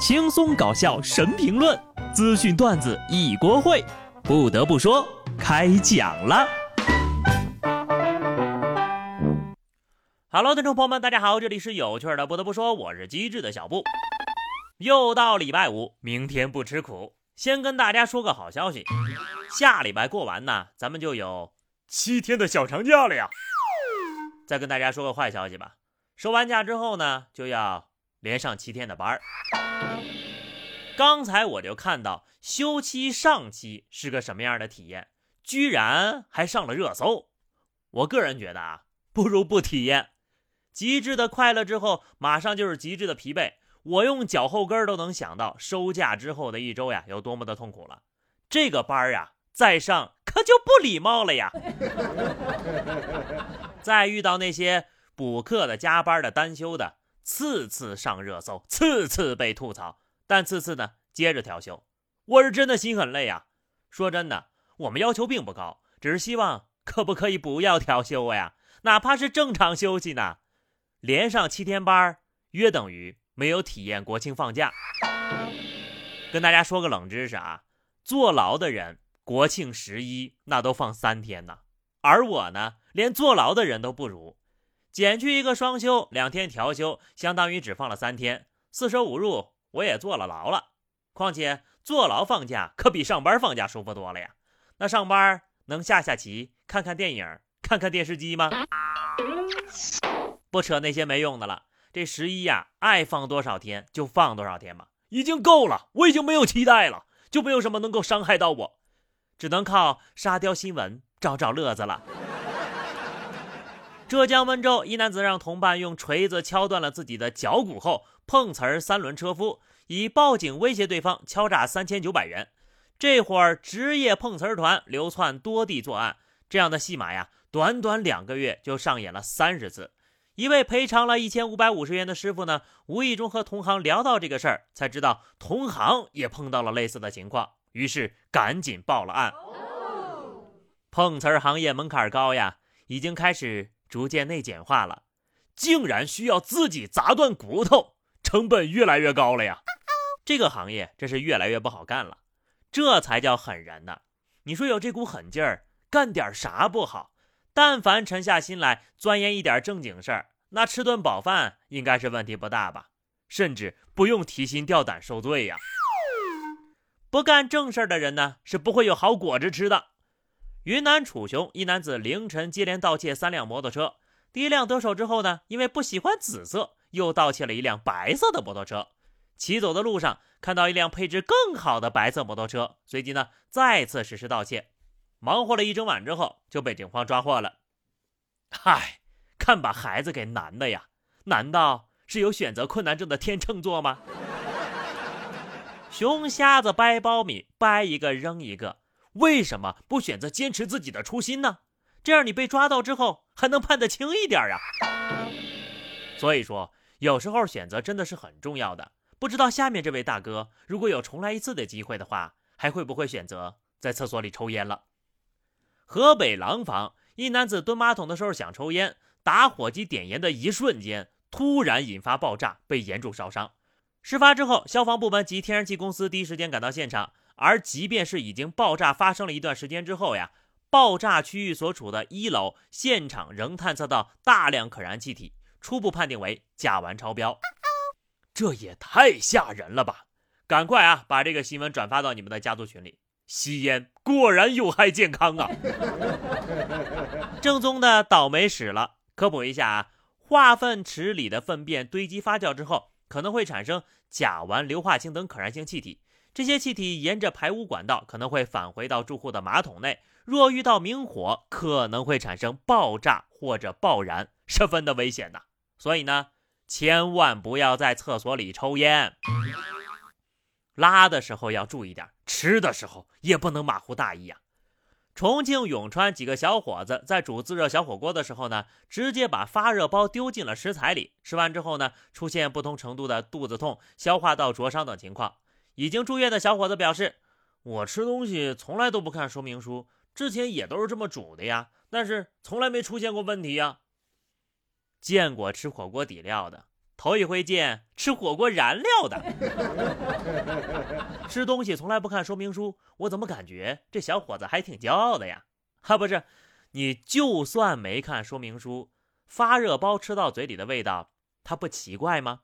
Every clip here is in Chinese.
轻松搞笑神评论，资讯段子一锅烩。不得不说，开讲了。Hello，听众朋友们，大家好，这里是有趣的。不得不说，我是机智的小布。又到礼拜五，明天不吃苦。先跟大家说个好消息，下礼拜过完呢，咱们就有七天的小长假了呀。再跟大家说个坏消息吧，收完假之后呢，就要。连上七天的班儿，刚才我就看到休期上期是个什么样的体验，居然还上了热搜。我个人觉得啊，不如不体验。极致的快乐之后，马上就是极致的疲惫。我用脚后跟都能想到收假之后的一周呀，有多么的痛苦了。这个班儿呀，再上可就不礼貌了呀。再遇到那些补课的、加班的、单休的。次次上热搜，次次被吐槽，但次次呢接着调休，我是真的心很累啊。说真的，我们要求并不高，只是希望可不可以不要调休呀？哪怕是正常休息呢？连上七天班，约等于没有体验国庆放假。跟大家说个冷知识啊，坐牢的人国庆十一那都放三天呢，而我呢，连坐牢的人都不如。减去一个双休，两天调休，相当于只放了三天，四舍五入我也坐了牢了。况且坐牢放假可比上班放假舒服多了呀。那上班能下下棋、看看电影、看看电视机吗？不扯那些没用的了。这十一呀，爱放多少天就放多少天吧，已经够了。我已经没有期待了，就没有什么能够伤害到我，只能靠沙雕新闻找找乐子了。浙江温州一男子让同伴用锤子敲断了自己的脚骨后，碰瓷儿三轮车夫，以报警威胁对方敲诈三千九百元。这伙职业碰瓷儿团流窜多地作案，这样的戏码呀，短短两个月就上演了三十次。一位赔偿了一千五百五十元的师傅呢，无意中和同行聊到这个事儿，才知道同行也碰到了类似的情况，于是赶紧报了案。碰瓷儿行业门槛高呀，已经开始。逐渐内简化了，竟然需要自己砸断骨头，成本越来越高了呀！这个行业真是越来越不好干了，这才叫狠人呢！你说有这股狠劲儿，干点啥不好？但凡沉下心来钻研一点正经事儿，那吃顿饱饭应该是问题不大吧？甚至不用提心吊胆受罪呀！不干正事儿的人呢，是不会有好果子吃的。云南楚雄一男子凌晨接连盗窃三辆摩托车，第一辆得手之后呢，因为不喜欢紫色，又盗窃了一辆白色的摩托车。骑走的路上看到一辆配置更好的白色摩托车，随即呢再次实施盗窃。忙活了一整晚之后，就被警方抓获了。嗨，看把孩子给难的呀！难道是有选择困难症的天秤座吗？熊瞎子掰苞米，掰一个扔一个。为什么不选择坚持自己的初心呢？这样你被抓到之后还能判得轻一点呀。所以说，有时候选择真的是很重要的。不知道下面这位大哥，如果有重来一次的机会的话，还会不会选择在厕所里抽烟了？河北廊坊一男子蹲马桶的时候想抽烟，打火机点烟的一瞬间，突然引发爆炸，被严重烧伤。事发之后，消防部门及天然气公司第一时间赶到现场。而即便是已经爆炸发生了一段时间之后呀，爆炸区域所处的一楼现场仍探测到大量可燃气体，初步判定为甲烷超标。这也太吓人了吧！赶快啊，把这个新闻转发到你们的家族群里。吸烟果然有害健康啊！正宗的倒霉史了。科普一下啊，化粪池里的粪便堆积发酵之后，可能会产生甲烷、硫化氢等可燃性气体。这些气体沿着排污管道可能会返回到住户的马桶内，若遇到明火，可能会产生爆炸或者爆燃，十分的危险呐。所以呢，千万不要在厕所里抽烟。拉的时候要注意点，吃的时候也不能马虎大意啊。重庆永川几个小伙子在煮自热小火锅的时候呢，直接把发热包丢进了食材里，吃完之后呢，出现不同程度的肚子痛、消化道灼伤等情况。已经住院的小伙子表示：“我吃东西从来都不看说明书，之前也都是这么煮的呀，但是从来没出现过问题呀。”见过吃火锅底料的，头一回见吃火锅燃料的。吃东西从来不看说明书，我怎么感觉这小伙子还挺骄傲的呀？哈，不是，你就算没看说明书，发热包吃到嘴里的味道，它不奇怪吗？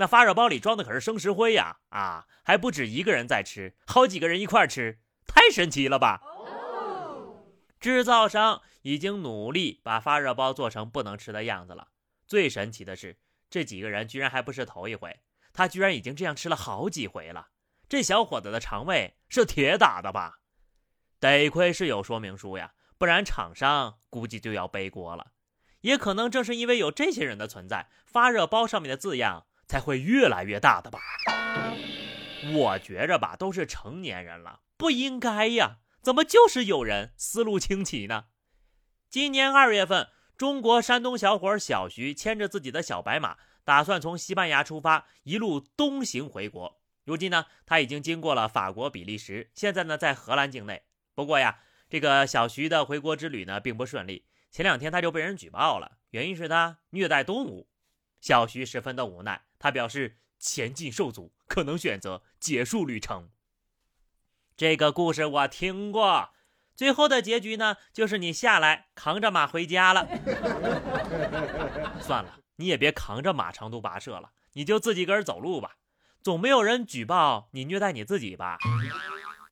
那发热包里装的可是生石灰呀！啊，还不止一个人在吃，好几个人一块吃，太神奇了吧！制造商已经努力把发热包做成不能吃的样子了。最神奇的是，这几个人居然还不是头一回，他居然已经这样吃了好几回了。这小伙子的肠胃是铁打的吧？得亏是有说明书呀，不然厂商估计就要背锅了。也可能正是因为有这些人的存在，发热包上面的字样。才会越来越大的吧？我觉着吧，都是成年人了，不应该呀，怎么就是有人思路清奇呢？今年二月份，中国山东小伙小徐牵着自己的小白马，打算从西班牙出发，一路东行回国。如今呢，他已经经过了法国、比利时，现在呢在荷兰境内。不过呀，这个小徐的回国之旅呢并不顺利，前两天他就被人举报了，原因是他虐待动物。小徐十分的无奈。他表示前进受阻，可能选择结束旅程。这个故事我听过，最后的结局呢，就是你下来扛着马回家了。算了，你也别扛着马长途跋涉了，你就自己个儿走路吧，总没有人举报你虐待你自己吧？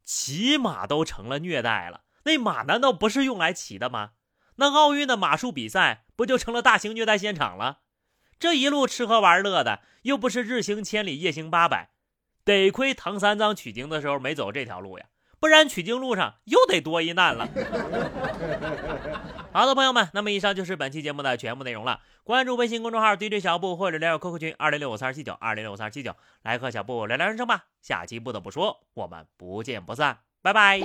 骑马都成了虐待了，那马难道不是用来骑的吗？那奥运的马术比赛不就成了大型虐待现场了？这一路吃喝玩乐的，又不是日行千里夜行八百，得亏唐三藏取经的时候没走这条路呀，不然取经路上又得多一难了。好的，朋友们，那么以上就是本期节目的全部内容了。关注微信公众号 DJ 小布或者加入 QQ 群二零六五三二七九二零六五三二七九，来和小布聊聊人生吧。下期不得不说，我们不见不散，拜拜。